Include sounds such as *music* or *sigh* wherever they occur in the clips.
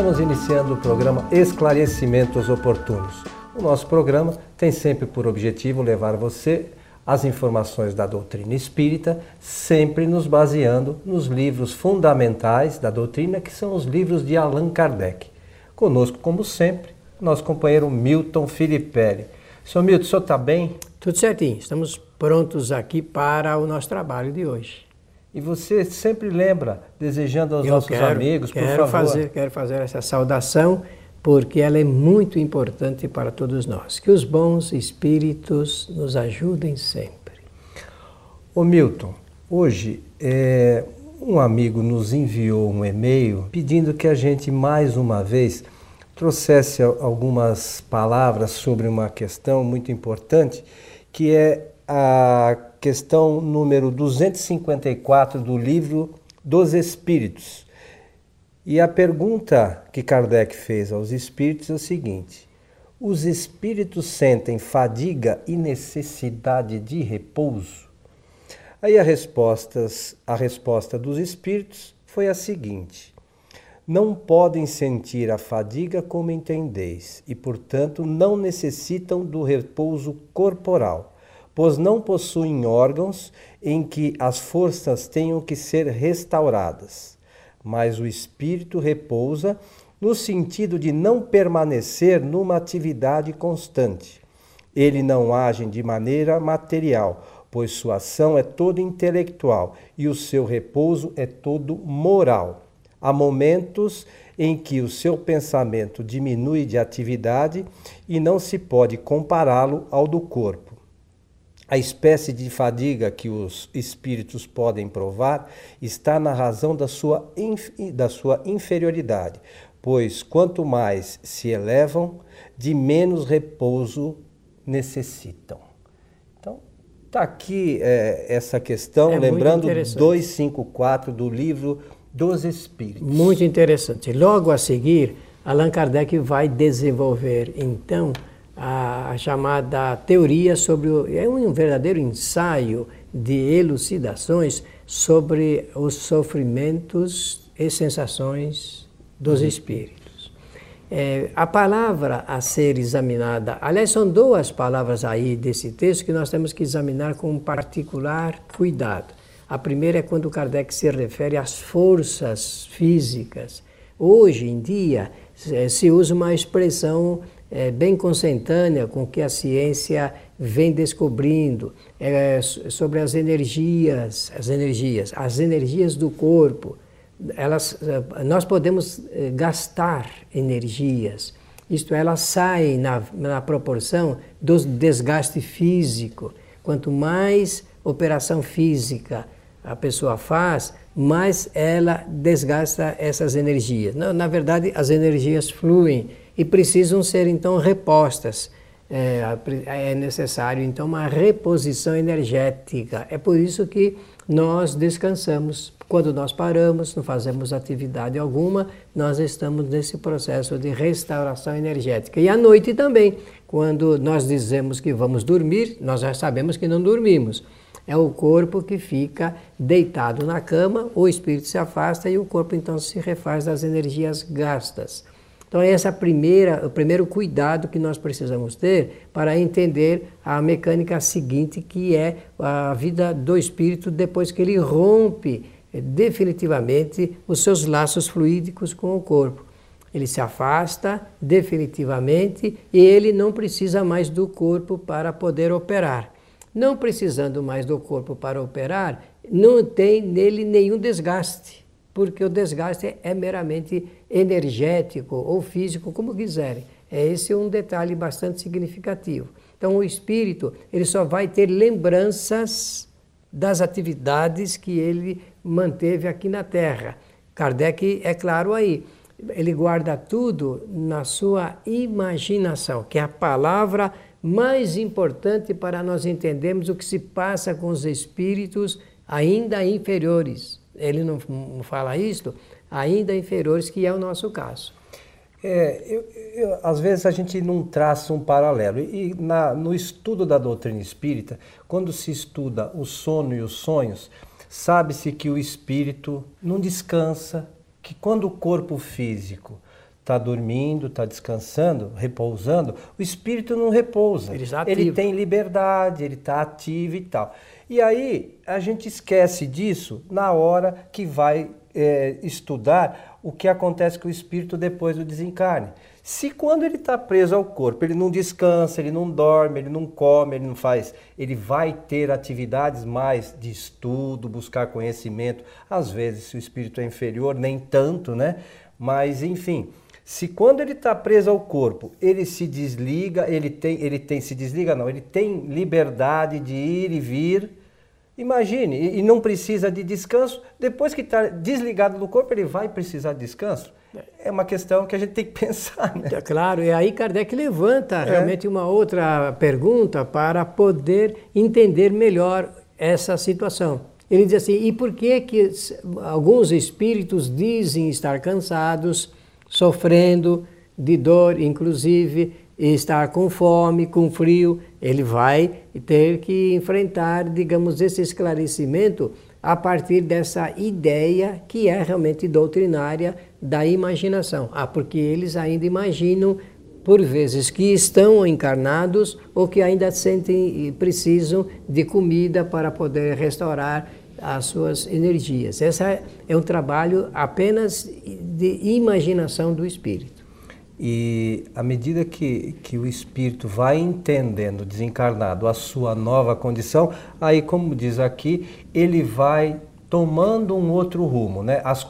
Estamos iniciando o programa Esclarecimentos Oportunos. O nosso programa tem sempre por objetivo levar você as informações da doutrina espírita, sempre nos baseando nos livros fundamentais da doutrina, que são os livros de Allan Kardec. Conosco, como sempre, nosso companheiro Milton Filipelli. Senhor Milton, o senhor está bem? Tudo certinho, estamos prontos aqui para o nosso trabalho de hoje. E você sempre lembra, desejando aos Eu nossos quero, amigos, por quero favor. Fazer, quero fazer essa saudação, porque ela é muito importante para todos nós. Que os bons espíritos nos ajudem sempre. Ô Milton, hoje é, um amigo nos enviou um e-mail pedindo que a gente mais uma vez trouxesse algumas palavras sobre uma questão muito importante, que é a questão número 254 do livro dos Espíritos. E a pergunta que Kardec fez aos espíritos é o seguinte: os espíritos sentem fadiga e necessidade de repouso? Aí a, respostas, a resposta dos espíritos foi a seguinte: não podem sentir a fadiga como entendeis, e, portanto, não necessitam do repouso corporal, pois não possuem órgãos em que as forças tenham que ser restauradas. Mas o espírito repousa no sentido de não permanecer numa atividade constante. Ele não age de maneira material, pois sua ação é toda intelectual e o seu repouso é todo moral. Há momentos em que o seu pensamento diminui de atividade e não se pode compará-lo ao do corpo. A espécie de fadiga que os espíritos podem provar está na razão da sua, da sua inferioridade, pois quanto mais se elevam, de menos repouso necessitam. Então, está aqui é, essa questão, é lembrando 254 do livro dos espíritos. Muito interessante. Logo a seguir, Allan Kardec vai desenvolver então a, chamada teoria sobre o, é um verdadeiro ensaio de elucidações sobre os sofrimentos e sensações dos espíritos. É, a palavra a ser examinada, aliás, são duas palavras aí desse texto que nós temos que examinar com particular cuidado. A primeira é quando Kardec se refere às forças físicas. Hoje em dia eh, se usa uma expressão é, bem consentânea com que a ciência vem descobrindo é, sobre as energias, as energias, as energias do corpo. Elas, nós podemos gastar energias. Isto, elas saem na, na proporção do desgaste físico. Quanto mais operação física a pessoa faz, mais ela desgasta essas energias. Na, na verdade, as energias fluem e precisam ser então repostas. É, é necessário então uma reposição energética. É por isso que nós descansamos. Quando nós paramos, não fazemos atividade alguma, nós estamos nesse processo de restauração energética. E à noite também, quando nós dizemos que vamos dormir, nós já sabemos que não dormimos é o corpo que fica deitado na cama, o espírito se afasta e o corpo então se refaz das energias gastas. Então, esse é primeira, o primeiro cuidado que nós precisamos ter para entender a mecânica seguinte, que é a vida do espírito depois que ele rompe eh, definitivamente os seus laços fluídicos com o corpo. Ele se afasta definitivamente e ele não precisa mais do corpo para poder operar. Não precisando mais do corpo para operar, não tem nele nenhum desgaste, porque o desgaste é meramente energético ou físico, como quiserem. É esse um detalhe bastante significativo. Então, o espírito ele só vai ter lembranças das atividades que ele manteve aqui na Terra. Kardec é claro aí. Ele guarda tudo na sua imaginação, que é a palavra mais importante para nós entendermos o que se passa com os espíritos ainda inferiores. Ele não, não fala isto, ainda inferiores, que é o nosso caso. É, eu, eu, às vezes a gente não traça um paralelo. E na, no estudo da doutrina espírita, quando se estuda o sono e os sonhos, sabe-se que o espírito não descansa, que quando o corpo físico está dormindo, está descansando, repousando, o espírito não repousa. Ele, ele tem liberdade, ele está ativo e tal. E aí a gente esquece disso na hora que vai é, estudar o que acontece com o espírito depois do desencarne. Se quando ele está preso ao corpo, ele não descansa, ele não dorme, ele não come, ele não faz, ele vai ter atividades mais de estudo, buscar conhecimento. Às vezes, se o espírito é inferior, nem tanto, né? Mas, enfim, se quando ele está preso ao corpo, ele se desliga, ele tem, ele tem, se desliga não, ele tem liberdade de ir e vir Imagine, e não precisa de descanso. Depois que está desligado do corpo, ele vai precisar de descanso? É uma questão que a gente tem que *laughs* pensar. Né? É claro, e aí Kardec levanta é. realmente uma outra pergunta para poder entender melhor essa situação. Ele diz assim: e por que, que alguns espíritos dizem estar cansados, sofrendo de dor, inclusive, e estar com fome, com frio, ele vai ter que enfrentar, digamos, esse esclarecimento a partir dessa ideia que é realmente doutrinária da imaginação. Ah, porque eles ainda imaginam por vezes que estão encarnados ou que ainda sentem e precisam de comida para poder restaurar as suas energias. Esse é um trabalho apenas de imaginação do espírito. E à medida que, que o espírito vai entendendo, desencarnado, a sua nova condição, aí, como diz aqui, ele vai tomando um outro rumo. Né? As,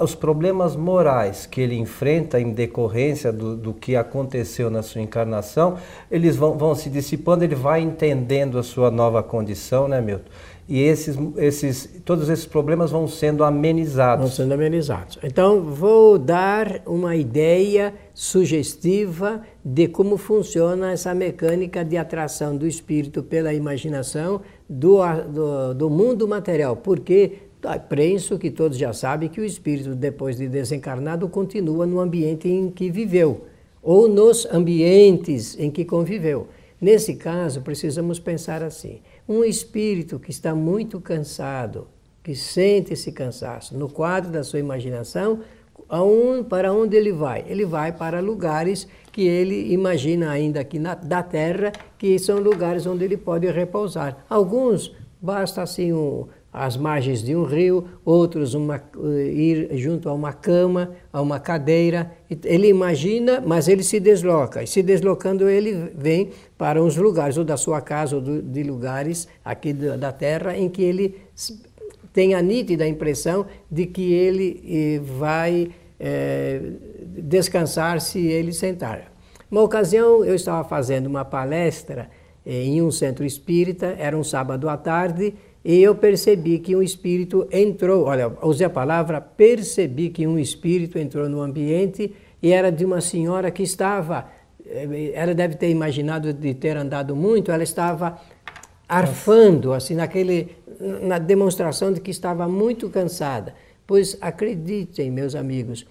os problemas morais que ele enfrenta em decorrência do, do que aconteceu na sua encarnação, eles vão, vão se dissipando, ele vai entendendo a sua nova condição, né, Milton? E esses, esses, todos esses problemas vão sendo amenizados. Vão sendo amenizados. Então, vou dar uma ideia sugestiva de como funciona essa mecânica de atração do espírito pela imaginação do, do, do mundo material. Porque penso que todos já sabem que o espírito, depois de desencarnado, continua no ambiente em que viveu, ou nos ambientes em que conviveu. Nesse caso, precisamos pensar assim um espírito que está muito cansado, que sente esse cansaço, no quadro da sua imaginação, para onde ele vai? Ele vai para lugares que ele imagina ainda aqui na, da Terra, que são lugares onde ele pode repousar. Alguns basta assim um, às margens de um rio, outros uma, eh, ir junto a uma cama, a uma cadeira. Ele imagina, mas ele se desloca. E se deslocando, ele vem para uns lugares, ou da sua casa, ou de lugares aqui da terra, em que ele tem a nítida impressão de que ele eh, vai é, descansar se ele sentar. Uma ocasião, eu estava fazendo uma palestra em um centro espírita, era um sábado à tarde, e eu percebi que um espírito entrou, olha, usei a palavra, percebi que um espírito entrou no ambiente e era de uma senhora que estava, eh, ela deve ter imaginado de ter andado muito, ela estava arfando, assim, naquele, na demonstração de que estava muito cansada. Pois acreditem, meus amigos,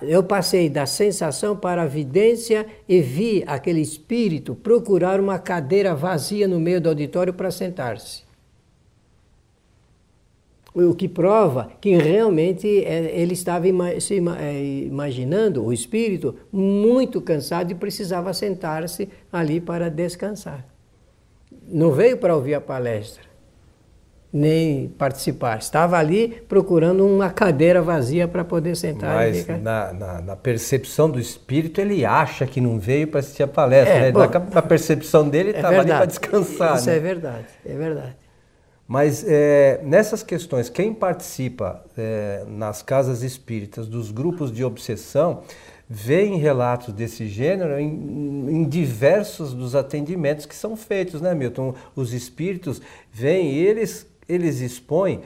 eu passei da sensação para a vidência e vi aquele espírito procurar uma cadeira vazia no meio do auditório para sentar-se. O que prova que realmente é, ele estava se é, imaginando, o espírito, muito cansado e precisava sentar-se ali para descansar. Não veio para ouvir a palestra, nem participar. Estava ali procurando uma cadeira vazia para poder sentar. Mas na, na, na, percepção do espírito, ele acha que não veio para assistir a palestra. É, né? bom, na, na, percepção dele, estava é ali para descansar. Isso né? é verdade, é verdade. Mas é, nessas questões, quem participa é, nas casas espíritas dos grupos de obsessão vê em relatos desse gênero em, em, diversos dos atendimentos que são feitos, né, Milton? Os espíritos vêm e eles, eles expõem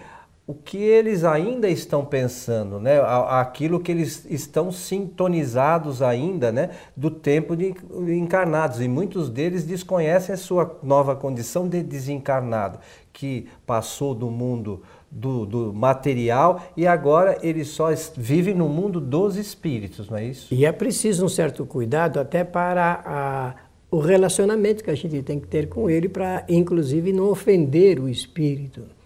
o que eles ainda estão pensando, né? aquilo que eles estão sintonizados ainda né? do tempo de encarnados. E muitos deles desconhecem a sua nova condição de desencarnado, que passou do mundo do, do material e agora ele só vive no mundo dos espíritos, não é isso? E é preciso um certo cuidado até para a, o relacionamento que a gente tem que ter com ele, para inclusive não ofender o espírito.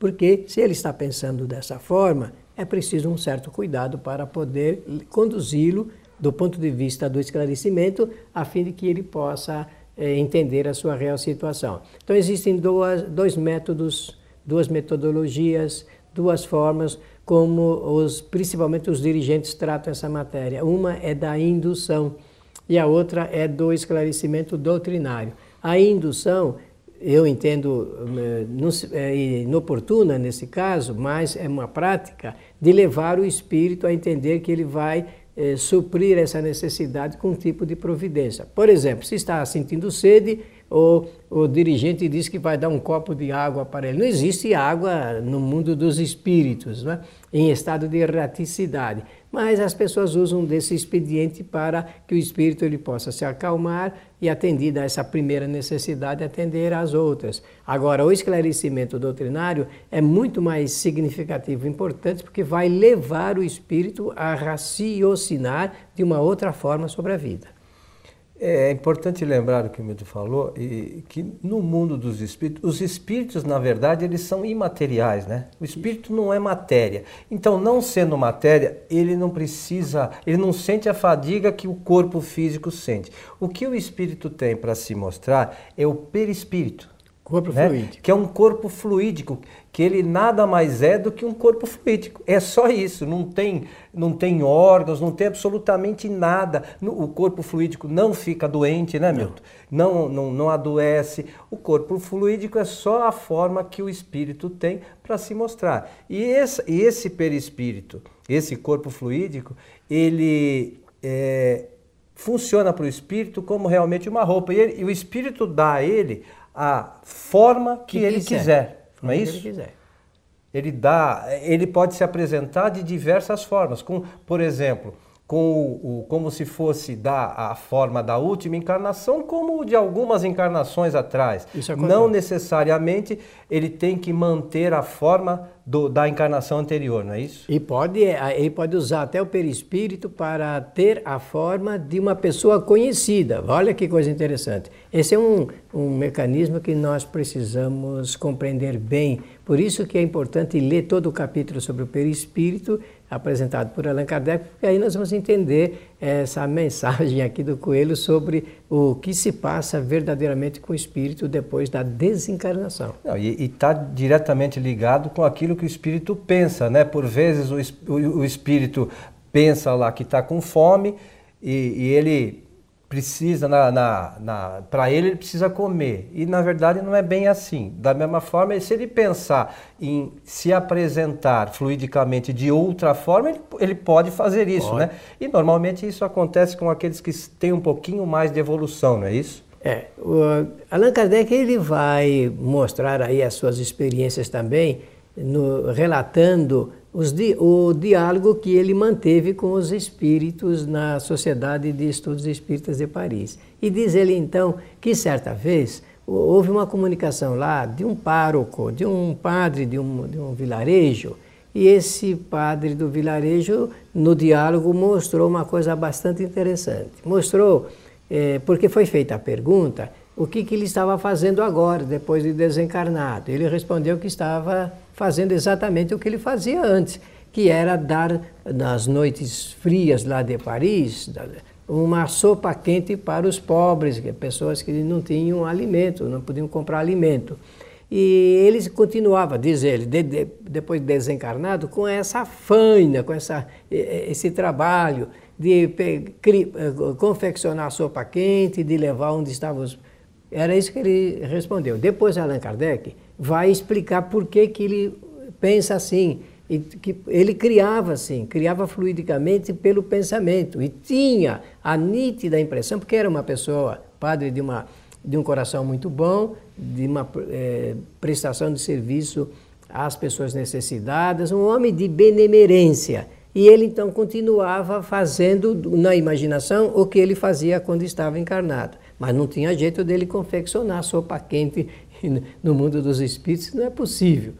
Porque se ele está pensando dessa forma, é preciso um certo cuidado para poder conduzi-lo do ponto de vista do esclarecimento, a fim de que ele possa é, entender a sua real situação. Então, existem duas, dois métodos, duas metodologias, duas formas como os, principalmente os dirigentes tratam essa matéria. Uma é da indução e a outra é do esclarecimento doutrinário. A indução, eu entendo inoportuna nesse caso, mas é uma prática de levar o espírito a entender que ele vai é, suprir essa necessidade com um tipo de providência. Por exemplo, se está sentindo sede, o, o dirigente diz que vai dar um copo de água para ele. Não existe água no mundo dos espíritos, né? em estado de erraticidade. Mas as pessoas usam desse expediente para que o espírito ele possa se acalmar e, atendida a essa primeira necessidade, atender às outras. Agora, o esclarecimento doutrinário é muito mais significativo e importante porque vai levar o espírito a raciocinar de uma outra forma sobre a vida. É importante lembrar o que o Milton falou, e que no mundo dos espíritos, os espíritos, na verdade, eles são imateriais, né? O espírito não é matéria. Então, não sendo matéria, ele não precisa, ele não sente a fadiga que o corpo físico sente. O que o espírito tem para se mostrar é o perispírito. Corpo né? fluídico. Que é um corpo fluídico, que ele nada mais é do que um corpo fluídico. É só isso, não tem, não tem órgãos, não tem absolutamente nada. O corpo fluídico não fica doente, né, Milton? Não. Não, não, adoece. O corpo fluídico é só a forma que o espírito tem para se mostrar. E esse, esse perispírito, esse corpo fluídico, ele é, funciona para o espírito como realmente uma roupa. E, ele, e o espírito dá a ele a forma que, que ele quiser, quiser não é isso? Ele quiser. Ele dá, ele pode se apresentar de diversas formas, com, por exemplo, com o, o, como se fosse da a forma da última encarnação, como de algumas encarnações atrás. Não necessariamente ele tem que manter a forma do, da encarnação anterior, não é isso? E pode, ele pode usar até o perispírito para ter a forma de uma pessoa conhecida. Olha que coisa interessante. Esse é um, um mecanismo que nós precisamos compreender bem. Por isso que é importante ler todo o capítulo sobre o perispírito apresentado por Allan Kardec, porque aí nós vamos entender essa *laughs* mensagem aqui do Coelho sobre o que se passa verdadeiramente com o espírito depois da desencarnação. Não, e está diretamente ligado com aquilo que o espírito pensa, né? Por vezes o, o, o espírito pensa lá que está com fome e, e ele precisa, na, na, na para ele, ele precisa comer. E na verdade não é bem assim. Da mesma forma, se ele pensar em se apresentar fluidicamente de outra forma, ele, ele pode fazer isso, pode. né? E normalmente isso acontece com aqueles que têm um pouquinho mais de evolução, não é isso? É, Allan Kardec ele vai mostrar aí as suas experiências também, no, relatando di, o diálogo que ele manteve com os espíritos na Sociedade de Estudos Espíritas de Paris. E diz ele então que certa vez houve uma comunicação lá de um pároco, de um padre de um, de um vilarejo, e esse padre do vilarejo, no diálogo, mostrou uma coisa bastante interessante. Mostrou, é, porque foi feita a pergunta, o que, que ele estava fazendo agora, depois de desencarnado. Ele respondeu que estava fazendo exatamente o que ele fazia antes, que era dar, nas noites frias lá de Paris, uma sopa quente para os pobres, pessoas que não tinham alimento, não podiam comprar alimento. E ele continuava, diz ele, de, de, depois de desencarnado, com essa faina, com essa, esse trabalho de cri, eh, confeccionar sopa quente, de levar onde estavam os. Era isso que ele respondeu. Depois Allan Kardec vai explicar por que, que ele pensa assim. E que ele criava assim, criava fluidicamente pelo pensamento e tinha a nítida impressão, porque era uma pessoa, padre de, uma, de um coração muito bom, de uma é, prestação de serviço às pessoas necessitadas, um homem de benemerência. E ele então continuava fazendo na imaginação o que ele fazia quando estava encarnado. Mas não tinha jeito dele confeccionar sopa quente *laughs* no mundo dos espíritos, não é possível.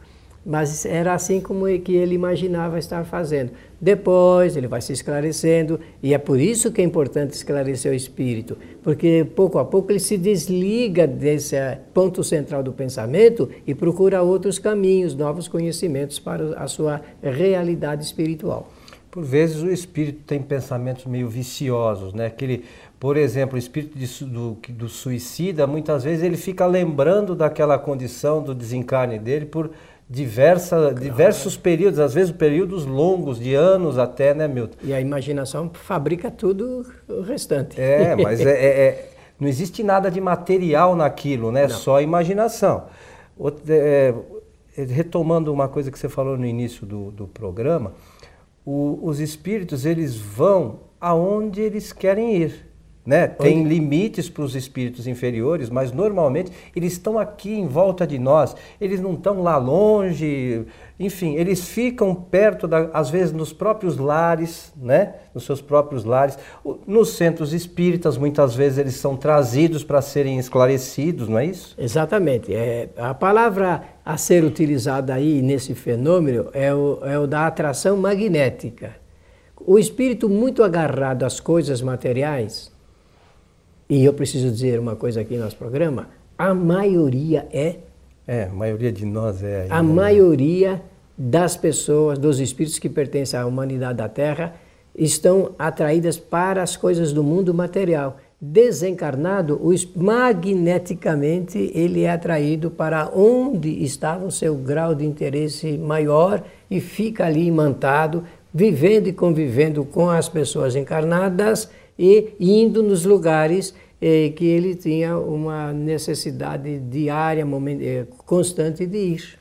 Mas era assim como que ele imaginava estar fazendo. Depois ele vai se esclarecendo, e é por isso que é importante esclarecer o espírito, porque pouco a pouco ele se desliga desse eh, ponto central do pensamento e procura outros caminhos, novos conhecimentos para a sua realidade espiritual. Por vezes o espírito tem pensamentos meio viciosos, né? Aquele, por exemplo, o espírito de, do, do suicida, muitas vezes ele fica lembrando daquela condição do desencarne dele por diversa, claro. diversos períodos, às vezes períodos longos, de anos até, né, Milton? E a imaginação fabrica tudo o restante. É, *laughs* mas é, é, é não existe nada de material naquilo, né? Não. Só a imaginação. É, é, retomando uma coisa que você falou no início do, do programa, o, os espíritos eles vão aonde eles querem ir. Né? Tem limites para os espíritos inferiores, mas normalmente eles estão aqui em volta de nós, eles não estão lá longe, enfim, eles ficam perto, da, às vezes nos próprios lares, né? nos seus próprios lares. Nos centros espíritas, muitas vezes eles são trazidos para serem esclarecidos, não é isso? Exatamente. É, a palavra a ser utilizada aí nesse fenômeno é o, é o da atração magnética. O espírito muito agarrado às coisas materiais e eu preciso dizer uma coisa aqui no nosso programa: a maioria é. É, a maioria de nós é. A né? maioria das pessoas, dos espíritos que pertencem à humanidade da Terra, estão atraídas para as coisas do mundo material. Desencarnado, magneticamente ele é atraído para onde estava o seu grau de interesse maior e fica ali imantado, vivendo e convivendo com as pessoas encarnadas e indo nos lugares eh, que ele tinha uma necessidade diária, eh, constante de ir.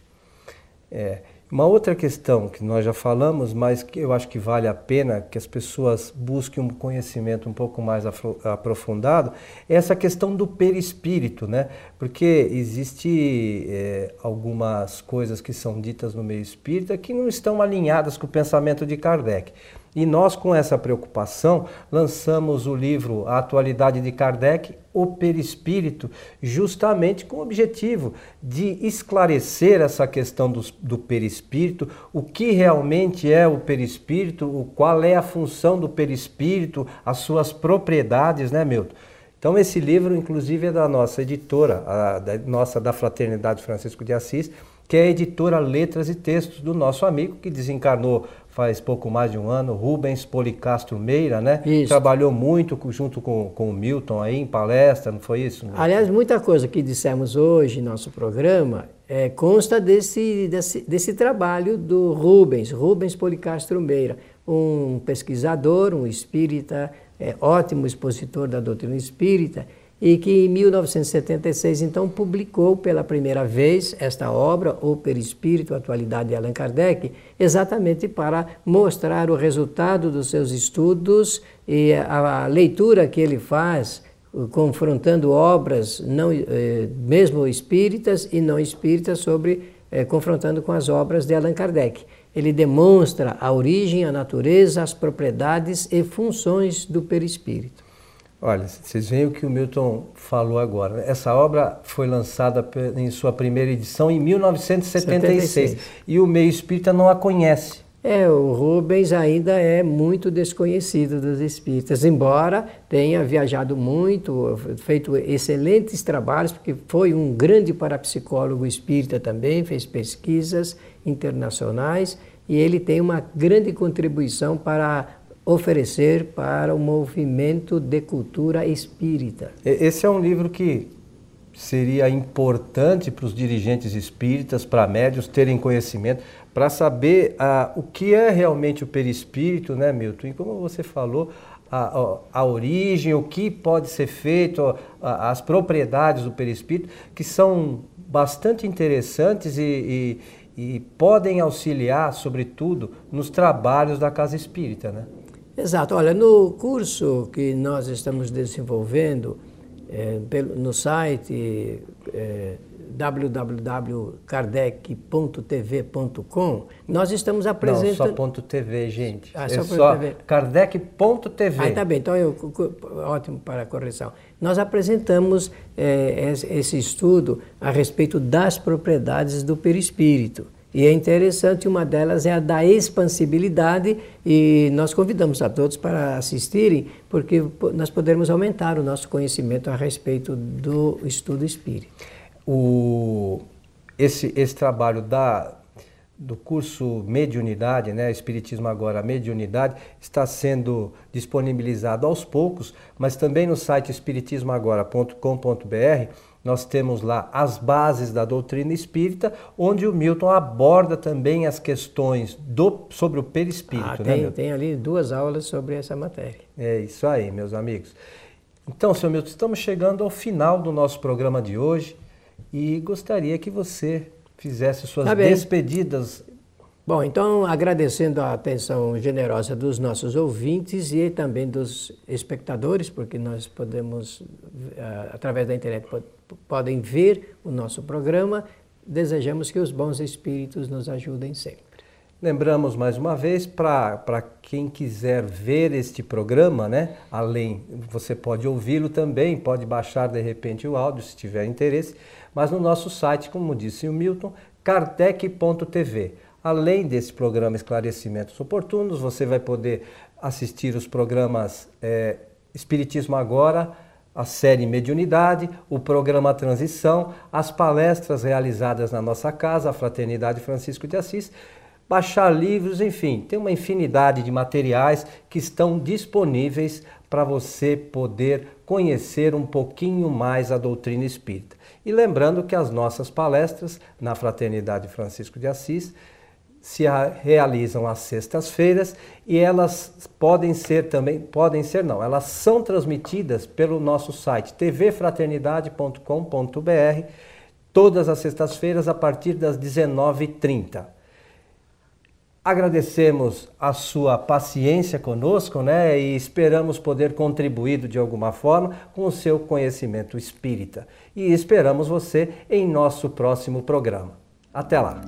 É. Uma outra questão que nós já falamos, mas que eu acho que vale a pena que as pessoas busquem um conhecimento um pouco mais aprofundado, é essa questão do perispírito, né? Porque existe é, algumas coisas que são ditas no meio espírita que não estão alinhadas com o pensamento de Kardec. E nós, com essa preocupação, lançamos o livro A Atualidade de Kardec, O Perispírito, justamente com o objetivo de esclarecer essa questão do, do perispírito, o que realmente é o perispírito, o, qual é a função do perispírito, as suas propriedades, né, Milton? Então, esse livro, inclusive, é da nossa editora, a, da nossa da Fraternidade Francisco de Assis, que é a editora Letras e Textos do nosso amigo que desencarnou faz pouco mais de um ano, Rubens Policastro Meira, né? Isso. Trabalhou muito junto com, com o Milton aí em palestra, não foi isso? Aliás, muita coisa que dissemos hoje no nosso programa é, consta desse, desse, desse trabalho do Rubens, Rubens Policastro Meira, um pesquisador, um espírita, é, ótimo expositor da doutrina espírita, e que em 1976 então publicou pela primeira vez esta obra, O Perispírito, Atualidade de Allan Kardec, exatamente para mostrar o resultado dos seus estudos e a, leitura que ele faz confrontando obras não eh, mesmo espíritas e não espíritas sobre eh, confrontando com as obras de Allan Kardec. Ele demonstra a origem, a natureza, as propriedades e funções do perispírito. Olha, vocês veem o que o Milton falou agora. Essa obra foi lançada em sua primeira edição em 1976 76. e o meio espírita não a conhece. É, o Rubens ainda é muito desconhecido dos espíritas, embora tenha viajado muito, feito excelentes trabalhos, porque foi um grande parapsicólogo espírita também, fez pesquisas internacionais e ele tem uma grande contribuição para oferecer para o movimento de cultura espírita. Esse é um livro que seria importante para os dirigentes espíritas, para médios terem conhecimento, para saber ah, o que é realmente o perispírito, né, Milton? E como você falou, a, a, origem, o que pode ser feito, as propriedades do perispírito, que são bastante interessantes e, e, e podem auxiliar, sobretudo, nos trabalhos da casa espírita, né? Exato. Olha, no curso que nós estamos desenvolvendo é, pelo, no site é, www.kardec.tv.com, nós estamos apresentando... Não, só ponto .tv, gente. Ah, só é só kardec.tv. Ah, tá bem. Então, eu, ótimo para a correção. Nós apresentamos é, esse estudo a respeito das propriedades do perispírito E é interessante, uma delas é a da expansibilidade, e nós convidamos a todos para assistirem, porque nós podermos aumentar o nosso conhecimento a respeito do estudo espírita. O, esse, esse trabalho da, do curso Mediunidade, né, Espiritismo Agora Mediunidade, está sendo disponibilizado aos poucos, mas também no site espiritismoagora.com.br nós temos lá as bases da doutrina espírita, onde o Milton aborda também as questões do, sobre o perispírito. Ah, tem, né, tem ali duas aulas sobre essa matéria. É isso aí, meus amigos. Então, senhor Milton, estamos chegando ao final do nosso programa de hoje e gostaria que você fizesse suas tá despedidas. Bom, então agradecendo a atenção generosa dos nossos ouvintes e também dos espectadores, porque nós podemos, eh, através da internet, podem ver o nosso programa. Desejamos que os bons espíritos nos ajudem sempre. Lembramos mais uma vez, para quem quiser ver este programa, né? Além, você pode ouvi-lo também, pode baixar de repente o áudio se tiver interesse, mas no nosso site, como disse o Milton, kardec.tv. Além desse programa Esclarecimentos Oportunos, você vai poder assistir os programas é, Espiritismo Agora, a série Mediunidade, o programa Transição, as palestras realizadas na nossa casa, a Fraternidade Francisco de Assis, baixar livros, enfim, tem uma infinidade de materiais que estão disponíveis para você poder conhecer um pouquinho mais a doutrina espírita. E lembrando que as nossas palestras na Fraternidade Francisco de Assis se realizam às sextas-feiras e elas podem ser também, podem ser não, elas são transmitidas pelo nosso site tvfraternidade.com.br todas as sextas-feiras a partir das 19h30. Agradecemos a sua paciência conosco, né? E esperamos poder contribuir de alguma forma com o seu conhecimento espírita. E esperamos você em nosso próximo programa. Até lá!